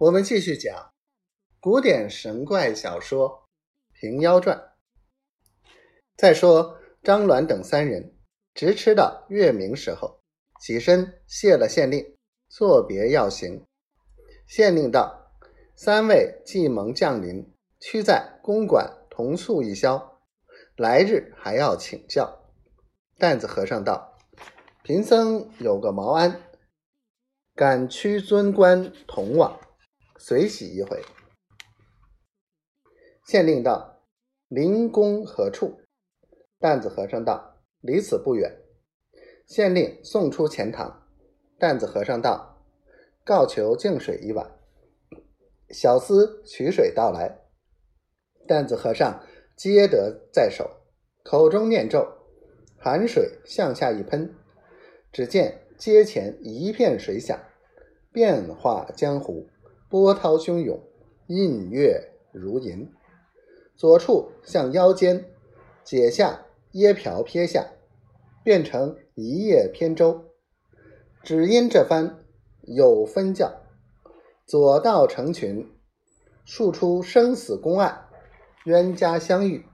我们继续讲古典神怪小说《平妖传》。再说张鸾等三人直吃到月明时候，起身谢了县令，作别要行。县令道：“三位计蒙降临，须在公馆同宿一宵，来日还要请教。”担子和尚道：“贫僧有个毛安，敢屈尊官同往。”随喜一回。县令道：“灵宫何处？”担子和尚道：“离此不远。”县令送出钱塘。担子和尚道：“告求净水一碗。”小厮取水到来。担子和尚接得在手，口中念咒，寒水向下一喷，只见阶前一片水响，变化江湖。波涛汹涌，映月如银。左处向腰间解下掖瓢撇下，变成一叶扁舟。只因这番有分教，左道成群，述出生死公案，冤家相遇，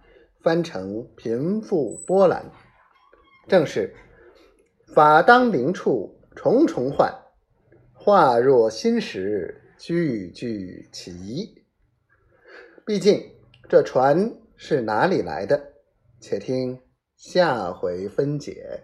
翻成贫富波澜。正是法当临处重重换，话若新时。句句奇，毕竟这船是哪里来的？且听下回分解。